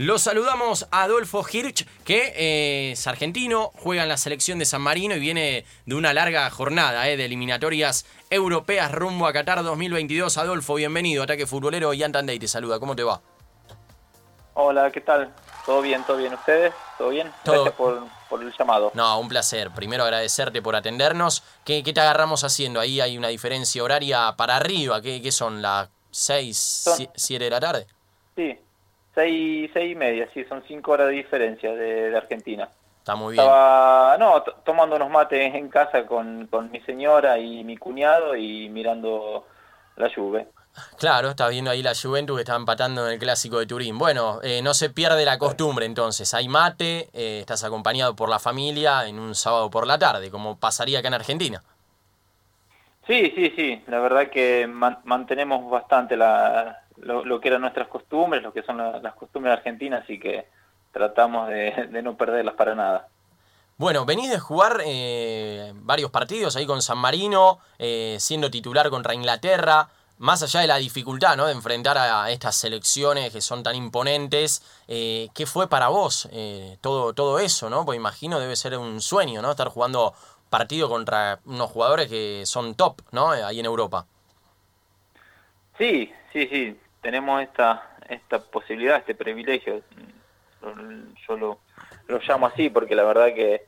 Lo saludamos a Adolfo Hirsch, que eh, es argentino, juega en la selección de San Marino y viene de una larga jornada eh, de eliminatorias europeas rumbo a Qatar 2022. Adolfo, bienvenido. Ataque Futbolero y Antandey te saluda. ¿Cómo te va? Hola, ¿qué tal? ¿Todo bien? ¿Todo bien? ¿Ustedes? ¿Todo bien? Todo. Gracias por, por el llamado. No, un placer. Primero agradecerte por atendernos. ¿Qué, qué te agarramos haciendo? Ahí hay una diferencia horaria para arriba. ¿Qué, qué son? ¿Las 6, Son- 7 de la tarde? Sí, seis, seis y media, sí, son cinco horas de diferencia de, de Argentina. Está muy bien. Estaba, no, tomando unos mates en casa con, con mi señora y mi cuñado y mirando la lluvia. Claro, está viendo ahí la Juventus que está empatando en el Clásico de Turín. Bueno, eh, no se pierde la costumbre entonces. Hay mate, eh, estás acompañado por la familia en un sábado por la tarde, como pasaría acá en Argentina. Sí, sí, sí, la verdad que man- mantenemos bastante la, lo, lo que eran nuestras costumbres, lo que son la- las costumbres argentinas, así que tratamos de, de no perderlas para nada. Bueno, venís de jugar eh, varios partidos ahí con San Marino, eh, siendo titular contra Inglaterra. Más allá de la dificultad ¿no? de enfrentar a estas selecciones que son tan imponentes, eh, ¿qué fue para vos eh, todo, todo eso? ¿no? Pues imagino debe ser un sueño, ¿no? Estar jugando partido contra unos jugadores que son top, ¿no? Ahí en Europa. Sí, sí, sí, tenemos esta, esta posibilidad, este privilegio. Yo lo, lo llamo así porque la verdad que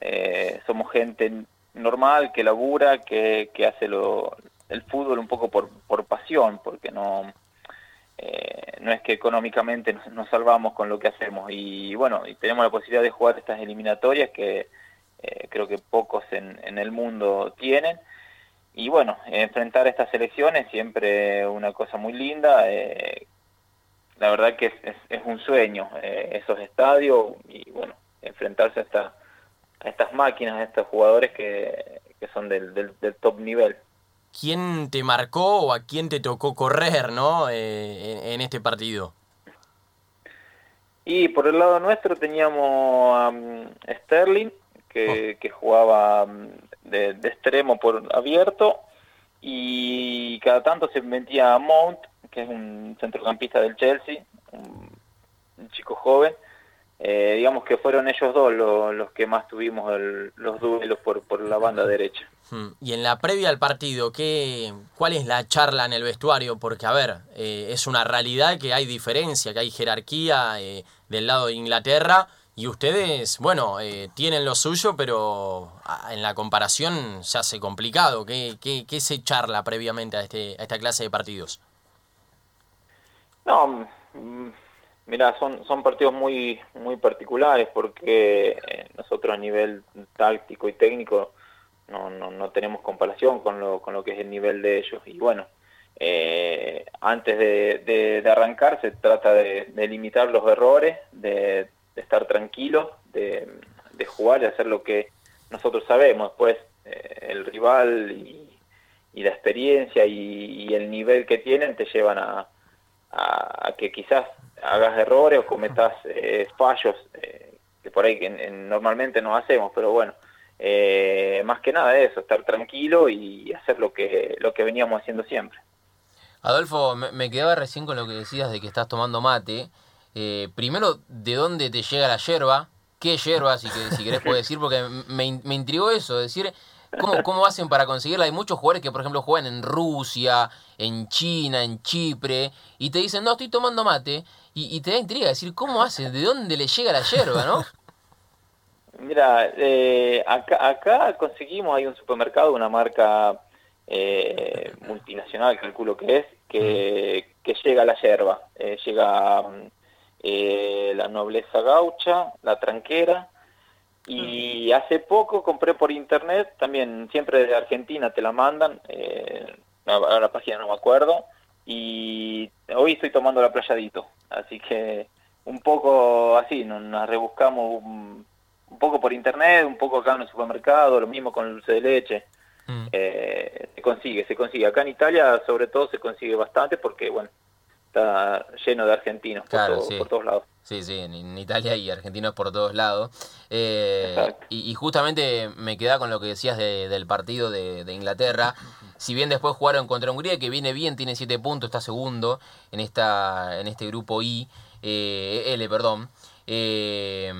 eh, somos gente normal, que labura, que, que hace lo, el fútbol un poco por, por pasión, porque no, eh, no es que económicamente nos, nos salvamos con lo que hacemos. Y bueno, y tenemos la posibilidad de jugar estas eliminatorias que eh, creo que pocos en, en el mundo tienen. Y bueno, enfrentar estas elecciones siempre una cosa muy linda. eh, la verdad que es, es- es un sueño eh, esos estadios y bueno, enfrentarse a, esta- a estas máquinas, a estos jugadores que, que son del, del- del top nivel. ¿Quién te marcó o a quién te tocó correr, ¿no? Eh, en, en este partido. Y por el lado nuestro teníamos a mm, Sterling, que, que jugaba mm, de, extremo por abierto, y cada tanto se metía a Mount, que es un centrocampista del Chelsea, un, un chico joven. Eh, digamos que fueron ellos dos lo- los que más tuvimos el- los duelos por, por la banda derecha. Hmm. Y en la previa al partido, ¿qué, ¿cuál es la charla en el vestuario? Porque, a ver, eh, es una realidad que hay diferencia, que hay jerarquía eh, del lado de Inglaterra y ustedes, bueno, eh, tienen lo suyo, pero en la comparación se hace complicado. ¿Qué, qué, qué se charla previamente a, este, a esta clase de partidos? No, mm, mira, son, son partidos muy, muy particulares porque eh, nosotros a nivel táctico y técnico no, no, no tenemos comparación con lo, con lo que es el nivel de ellos. Y bueno, eh, antes de, de- arrancar se trata de limitar los errores, de, de estar tranquilos, de, jugar y hacer lo que nosotros sabemos. Después eh, el rival y, y la experiencia y, el nivel que tienen te llevan a, a, que quizás hagas errores o cometas eh, fallos eh, que por ahí que en- en- normalmente no hacemos, pero bueno, eh, más que nada eso, estar tranquilo y hacer lo que, lo que veníamos haciendo siempre. Adolfo, me, me quedaba recién con lo que decías de que estás tomando mate. Eh, primero, ¿de dónde te llega la yerba? ¿Qué yerba, si, que- si querés puedes decir? Porque me, me intrigó eso, decir, ¿cómo, ¿cómo hacen para conseguirla? Hay muchos jugadores que, por ejemplo, juegan en Rusia, en China, en Chipre, y te dicen, no, estoy tomando mate, y, y te da intriga decir, ¿cómo hacen? ¿De dónde le llega la yerba, no? Mira, eh, acá, acá conseguimos, hay un supermercado, una marca eh, multinacional, calculo que es, que, que llega la yerba. Eh, llega mm, eh, la nobleza gaucha, la tranquera, y hace poco compré por internet, también siempre de Argentina te la mandan, eh, ahora la página no me acuerdo, y hoy estoy tomando la playadito, así que un poco así, nos, nos rebuscamos un, un poco por internet, un poco acá en el supermercado, lo mismo con el dulce de leche. Mm. Eh, se consigue, se consigue. Acá en Italia sobre todo se consigue bastante porque, bueno, está lleno de argentinos por, todo- sí. por todos lados. Sí, sí, en, Italia y argentinos por todos lados. Eh, y, y justamente me queda con lo que decías de- del partido de, de Inglaterra. Si bien después jugaron contra Hungría, que viene bien, tiene siete puntos, está segundo en, esta, en este grupo I. eh, L, perdón. Eh,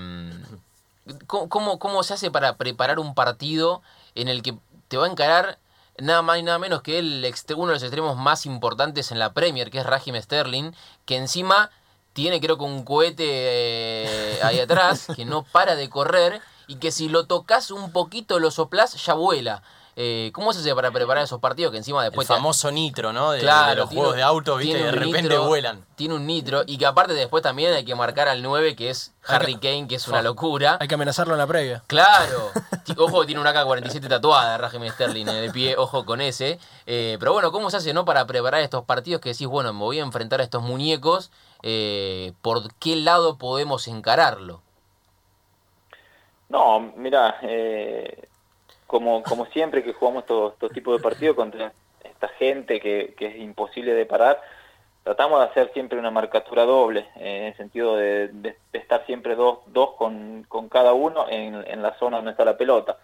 ¿cómo, ¿Cómo se hace para preparar un partido en el que te va a encarar nada más y nada menos que el uno de los extremos más importantes en la Premier, que es Raheem Sterling, que encima tiene creo que un cohete eh, ahí atrás, que no para de correr, y que si lo tocas un poquito, lo soplas, ya vuela. Eh, ¿Cómo se hace para preparar esos partidos que encima después... El famoso nitro, ¿no? De, claro, los juegos de auto, viste, de repente vuelan. Tiene un nitro y que aparte después también hay que marcar al 9, que es Harry Kane, que es una locura. Hay que amenazarlo en la previa. Claro. ojo que tiene una AK-47 tatuada, Raheem Sterling, eh, de pie, ojo con ese. Eh, pero bueno, ¿cómo se hace, no? Para preparar estos partidos que decís, bueno, me voy a enfrentar a estos muñecos, ¿por qué lado podemos encararlo? No, mira, eh, como, como siempre que jugamos estos, tipos de partidos contra esta gente que, es imposible de parar, tratamos de hacer siempre una marcatura doble, en el sentido de, estar siempre dos, dos con, con cada uno en, en, la zona donde está la pelota.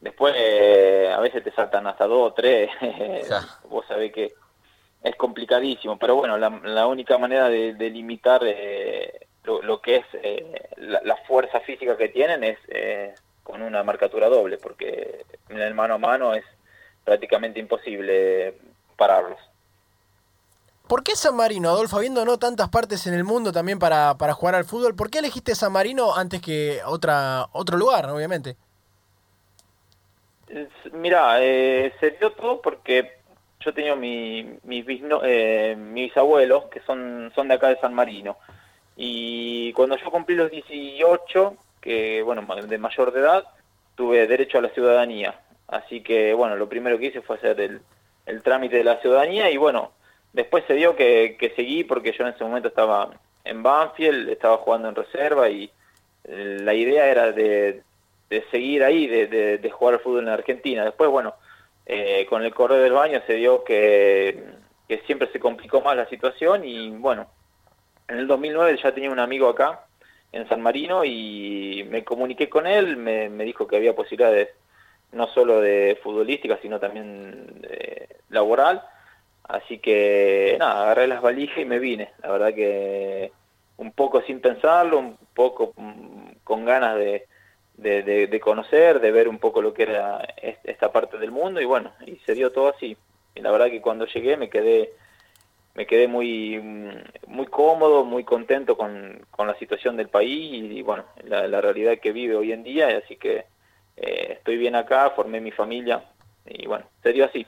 Después eh, a veces te saltan hasta dos o tres, vos sabés que es complicadísimo, pero bueno, la, única manera de, limitar eh, lo, que es eh, la, fuerza física que tienen es con una marcatura doble, porque en el mano a mano es prácticamente imposible pararlos. ¿Por qué San Marino, Adolfo, habiendo no tantas partes en el mundo también para, para jugar al fútbol, ¿por qué elegiste San Marino antes que otra, otro lugar, obviamente? Mira, eh, se dio todo porque yo tenía mi, mis, eh, mis abuelos que son, son de acá de San Marino. Y cuando yo cumplí los 18, que, bueno, de mayor de edad, tuve derecho a la ciudadanía. Así que, bueno, lo primero que hice fue hacer el, el trámite de la ciudadanía y, bueno, después se dio que, seguí porque yo en ese momento estaba en Banfield, estaba jugando en reserva y eh, la idea era de, seguir ahí, de, jugar al fútbol en Argentina. Después, bueno, eh, con el correo del baño se dio que, siempre se complicó más la situación y, bueno, en el 2009 ya tenía un amigo acá en San Marino y me comuniqué con él, me, dijo que había posibilidades no solo de futbolística, sino también de laboral. Así que nada, agarré las valijas y me vine. La verdad que un poco sin pensarlo, un poco mm, con ganas de, de, conocer, de ver un poco lo que era esta parte del mundo y bueno, y se dio todo así. Y la verdad que cuando llegué me quedé me quedé muy, muy cómodo, muy contento con, con la situación del país y, bueno, la, realidad que vive hoy en día, así que eh, estoy bien acá, formé mi familia y bueno, se dio así.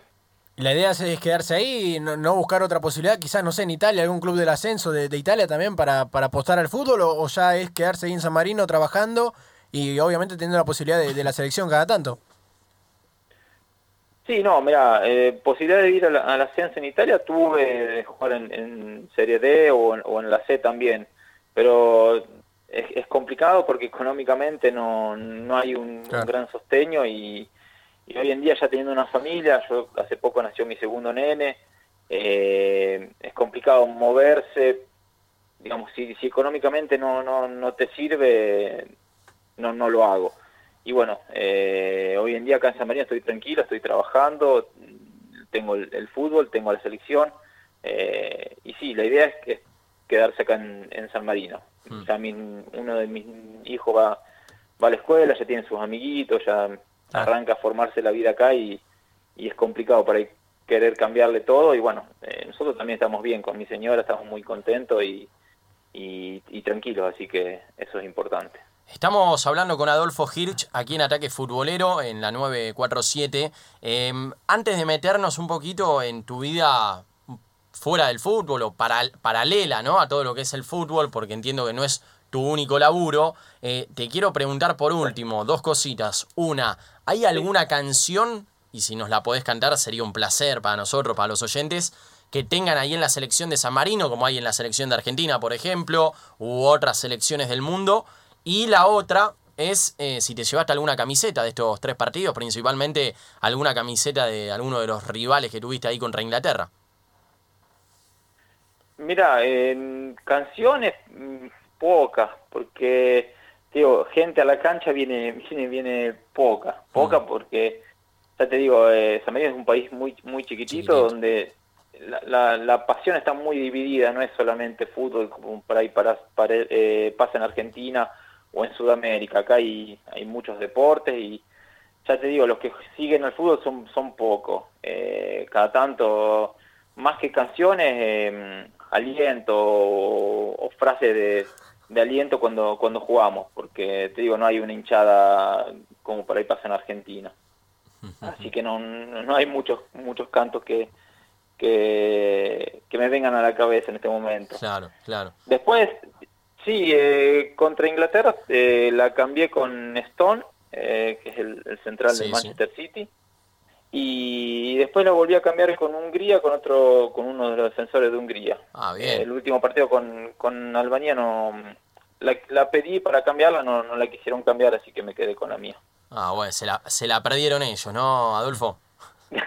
La idea es quedarse ahí, no, no, buscar otra posibilidad, quizás, no sé, en Italia, algún club del ascenso de, Italia también para, para apostar al fútbol, o, ya es quedarse ahí en San Marino trabajando y obviamente teniendo la posibilidad de, de la selección cada tanto. Sí, no, mira, eh, posibilidad de ir a la, ascenso en Italia tuve de jugar en, Serie D o en, la C también, pero es, complicado porque económicamente no, no hay un, gran sosteño y, hoy en día ya teniendo una familia, yo hace poco nació mi segundo nene, eh, es complicado moverse, digamos, si, si económicamente no, no, no te sirve, no, no lo hago y bueno, eh, hoy en día acá en San Marino estoy tranquilo, estoy trabajando, tengo el, fútbol, tengo la selección, eh, y sí, la idea es, quedarse acá en, San Marino. Mm. Ya uno de mis hijos va, va a la escuela, ya tiene sus amiguitos, ya ah. arranca a formarse la vida acá y, es complicado para querer cambiarle todo y bueno, eh, nosotros también estamos bien con mi señora, estamos muy contentos y, y tranquilos, así que eso es importante. Estamos hablando con Adolfo Hirsch aquí en Ataque Futbolero en la 947. Em, antes de meternos un poquito en tu vida fuera del fútbol o paralela ¿no? a todo lo que es el fútbol, porque entiendo que no es tu único laburo, eh, te quiero preguntar por último dos cositas. Una, ¿hay alguna canción, y si nos la podés cantar sería un placer para nosotros, para los oyentes, que tengan ahí en la selección de San Marino, como hay en la selección de Argentina, por ejemplo, u otras selecciones del mundo? Y la otra es eh, si te llevaste alguna camiseta de estos tres partidos, principalmente alguna camiseta de alguno de los rivales que tuviste ahí contra Inglaterra. Mira, en canciones mm, pocas, porque digo, gente a la cancha viene viene, viene poca, poca mm. porque ya te digo, eh, San Marino es un país muy muy chiquitito donde la, la, pasión está muy dividida, no es solamente fútbol como por ahí para, eh, pasa en Argentina o en Sudamérica, acá hay, hay muchos deportes y ya te digo, los que siguen el fútbol son, son pocos, eh, cada tanto, más que canciones, eh, aliento o, frases de, de, aliento cuando, cuando jugamos, porque te digo, no hay una hinchada como por ahí pasa en Argentina. Así que no, no hay muchos, muchos cantos que, que, me vengan a la cabeza en este momento. Claro, claro. Después, sí, eh, contra Inglaterra eh, la cambié con Stone, eh, que es el, central de Manchester City. Y después la volví a cambiar con Hungría, con otro, con uno de los defensores de Hungría. Ah, bien. el último partido con, con Albania no, la, pedí para cambiarla, no, no la quisieron cambiar, así que me quedé con la mía. Ah, bueno, se la, se la perdieron ellos, ¿no, Adolfo?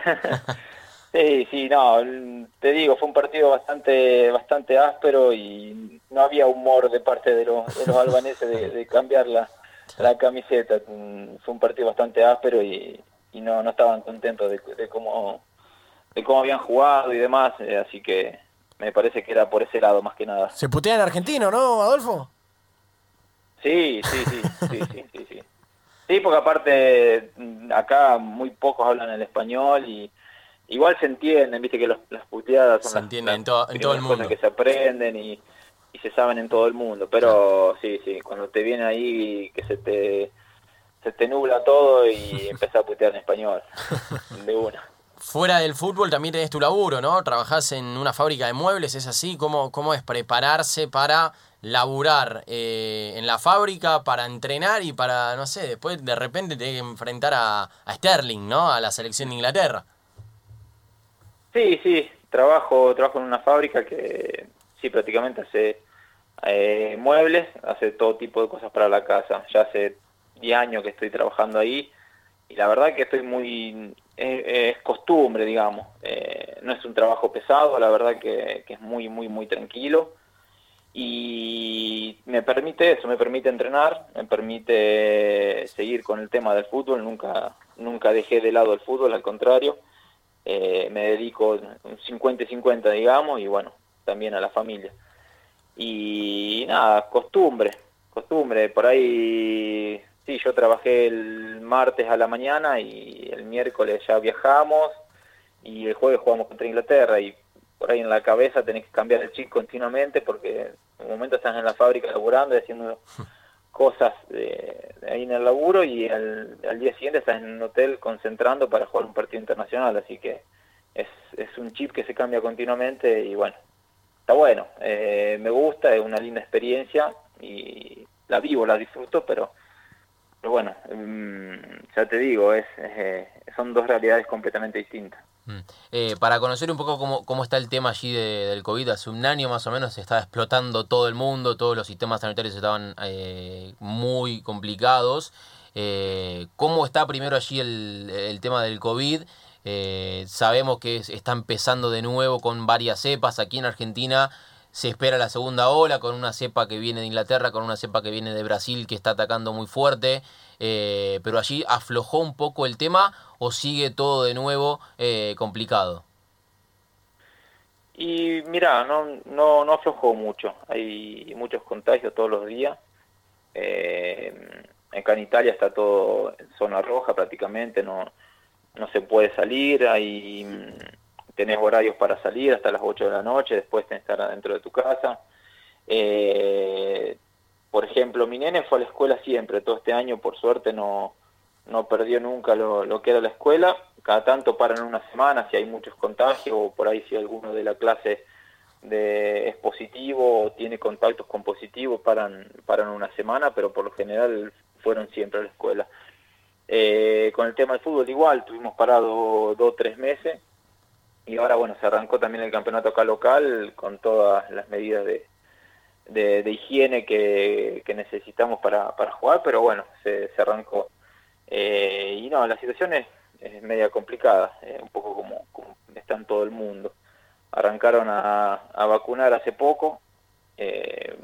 Sí, sí, no, te digo, fue un partido bastante bastante áspero y no había humor de parte de los, de los albaneses de, cambiar la, la, camiseta. Mm, fue un partido bastante áspero y, y no, no estaban contentos de, cómo de cómo habían jugado y demás, eh, así que me parece que era por ese lado más que nada. Se putea en argentino, ¿no, Adolfo? Sí, sí, sí, sí, sí, sí, sí. Sí, porque aparte mm, acá muy pocos hablan el español y igual se entienden, viste que las puteadas son se entienden en, todo el mundo. que se aprenden y, se saben en todo el mundo, pero sí, sí, cuando te viene ahí que se te se te nubla todo y empezás a putear en español de una. Fuera del fútbol también tenés tu laburo, ¿no? Trabajás en una fábrica de muebles, ¿es así? ¿Cómo, cómo es prepararse para laburar eh, en la fábrica, para entrenar y para, no sé, después de repente tener que enfrentar a, a Sterling, ¿no? A la selección de Inglaterra. Sí, sí, trabajo, trabajo en una fábrica que sí prácticamente hace eh, muebles, hace todo tipo de cosas para la casa. Ya hace 10 años que estoy trabajando ahí y la verdad que estoy muy, es, costumbre, digamos. Eh, no es un trabajo pesado, la verdad que, es muy, muy, muy tranquilo y me permite eso, me permite entrenar, me permite seguir con el tema del fútbol, nunca, nunca dejé de lado el fútbol, al contrario eh, me dedico un 50-50, digamos, y bueno, también a la familia. Y nada, costumbre, costumbre. Por ahí, sí, yo trabajé el martes a la mañana y el miércoles ya viajamos y el jueves jugamos contra Inglaterra y por ahí en la cabeza tenés que cambiar el chip continuamente porque en un momento estás en la fábrica laburando y haciendo cosas de, ahí en el laburo y al, día siguiente estás en un hotel concentrando para jugar un partido internacional, así que es, es un chip que se cambia continuamente y bueno, está bueno, eh, me gusta, es una linda experiencia y la vivo, la disfruto, pero, pero bueno, mm, ya te digo, es, eh, son dos realidades completamente distintas. Mm. Eh, para conocer un poco cómo, cómo, está el tema allí del COVID, hace un año más o menos se estaba explotando todo el mundo, todos los sistemas sanitarios estaban eh, muy complicados. Eh, ¿Cómo está primero allí el, tema del COVID? sabemos que está empezando de nuevo con varias cepas. Aquí en Argentina se espera la segunda ola con una cepa que viene de Inglaterra, con una cepa que viene de Brasil que está atacando muy fuerte. pero allí aflojó un poco el tema o sigue todo de nuevo eh, complicado? Y mira, no, no, no aflojó mucho, hay muchos contagios todos los días. Eh, acá en Italia está todo en zona roja prácticamente, no, no se puede salir, hay, tenés horarios para salir hasta las 8 de la noche, después tenés que estar adentro de tu casa. Eh, por ejemplo, mi nene fue a la escuela siempre, todo este año por suerte no, no perdió nunca lo, que era la escuela, cada tanto paran una semana si hay muchos contagios o por ahí si alguno de la clase de, es positivo o tiene contactos con positivos paran, paran una semana, pero por lo general fueron siempre a la escuela. Eh, con el tema del fútbol igual, tuvimos parado dos o tres meses y ahora bueno, se arrancó también el campeonato acá local con todas las medidas de, de, higiene que, necesitamos para, para jugar, pero bueno, se, se arrancó. Eh, y no, la situación es, media complicada, eh, un poco como, está en todo el mundo. Arrancaron a, vacunar hace poco, eh,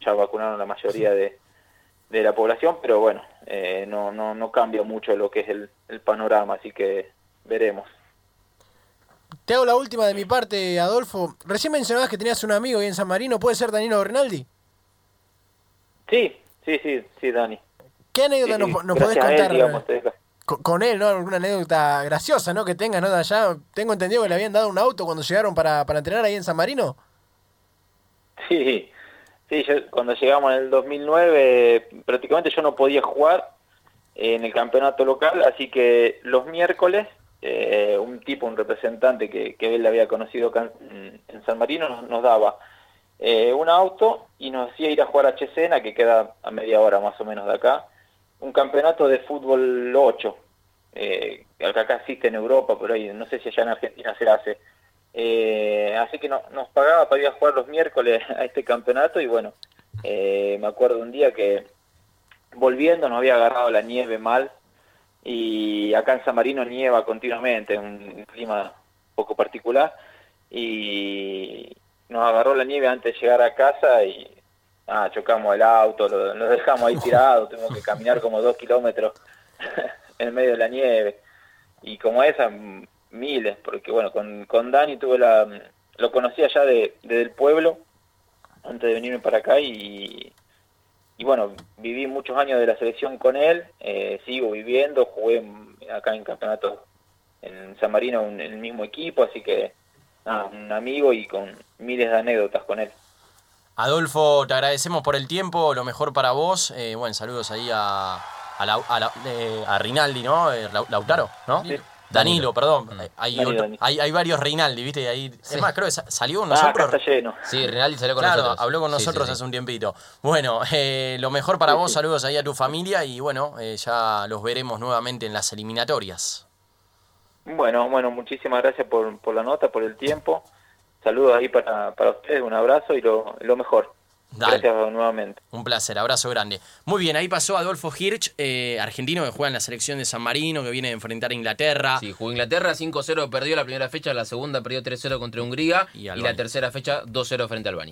ya vacunaron la mayoría de, la población, pero bueno, no, no, no cambia mucho lo que es el, panorama, así que veremos. Te hago la última de mi parte, Adolfo. Recién mencionabas que tenías un amigo ahí en San Marino. ¿Puede ser Danilo Rinaldi? Sí, sí, sí, sí, Dani. ¿Qué anécdota Sí, nos, sí, nos gracias podés él, contar digamos, con, con él, ¿no? Alguna anécdota graciosa, ¿no? Que tengas, ¿no? De allá. Tengo entendido que le habían dado un auto cuando llegaron para, para entrenar ahí en San Marino. Sí, sí, yo, cuando llegamos en el 2009 prácticamente yo no podía jugar en el campeonato local, así que los miércoles eh, un tipo, un representante que, que él había conocido acá en, San Marino nos, daba eh, un auto y nos hacía ir a jugar a Chesena, que queda a media hora más o menos de acá, un campeonato de fútbol 8, eh, que acá existe en Europa, pero ahí no sé si allá en Argentina se hace. Eh, así que no- nos pagaba para ir a jugar los miércoles a este campeonato y bueno, eh, me acuerdo un día que volviendo nos había agarrado la nieve mal y acá en San Marino nieva continuamente, un clima un poco particular y nos agarró la nieve antes de llegar a casa y ah, chocamos el auto, lo, lo dejamos ahí tirado, tuvimos que caminar como dos kilómetros en medio de la nieve. Y como esa miles, porque bueno, con, con Dani tuve la, lo conocía ya de, desde el pueblo antes de venirme para acá y, y bueno, viví muchos años de la selección con él, eh, sigo viviendo, jugué acá en campeonatos en San Marino en el mismo equipo, así que nada, un amigo y con miles de anécdotas con él. Adolfo, te agradecemos por el tiempo, lo mejor para vos. Eh, bueno, saludos ahí a, a, la- a la- eh, a Rinaldi, ¿no? Eh, Lau- Lautaro, ¿no? Sí. Danilo, perdón. Eh, Hay, Danilo, otro- Danilo. hay, hay varios Reinaldi, ¿viste? Y ahí, Sí. Es más, creo que sa- salió con Ah, acá nosotros. está lleno. Sí, Rinaldi salió con Claro, nosotros. habló con Sí, sí, nosotros sí. hace un tiempito. Bueno, eh, lo mejor para Sí, vos, sí. saludos ahí a tu familia y bueno, eh, ya los veremos nuevamente en las eliminatorias. Bueno, bueno, muchísimas gracias por, por la nota, por el tiempo. Saludos ahí para, para ustedes, un abrazo y lo, lo mejor. Dale. Gracias nuevamente. Un placer, abrazo grande. Muy bien, ahí pasó Adolfo Hirsch, eh, argentino que juega en la selección de San Marino, que viene a enfrentar a Inglaterra. Sí, jugó Inglaterra 5-0, perdió la primera fecha, la segunda perdió 3-0 contra Hungría Y la tercera fecha 2-0 frente a Albania.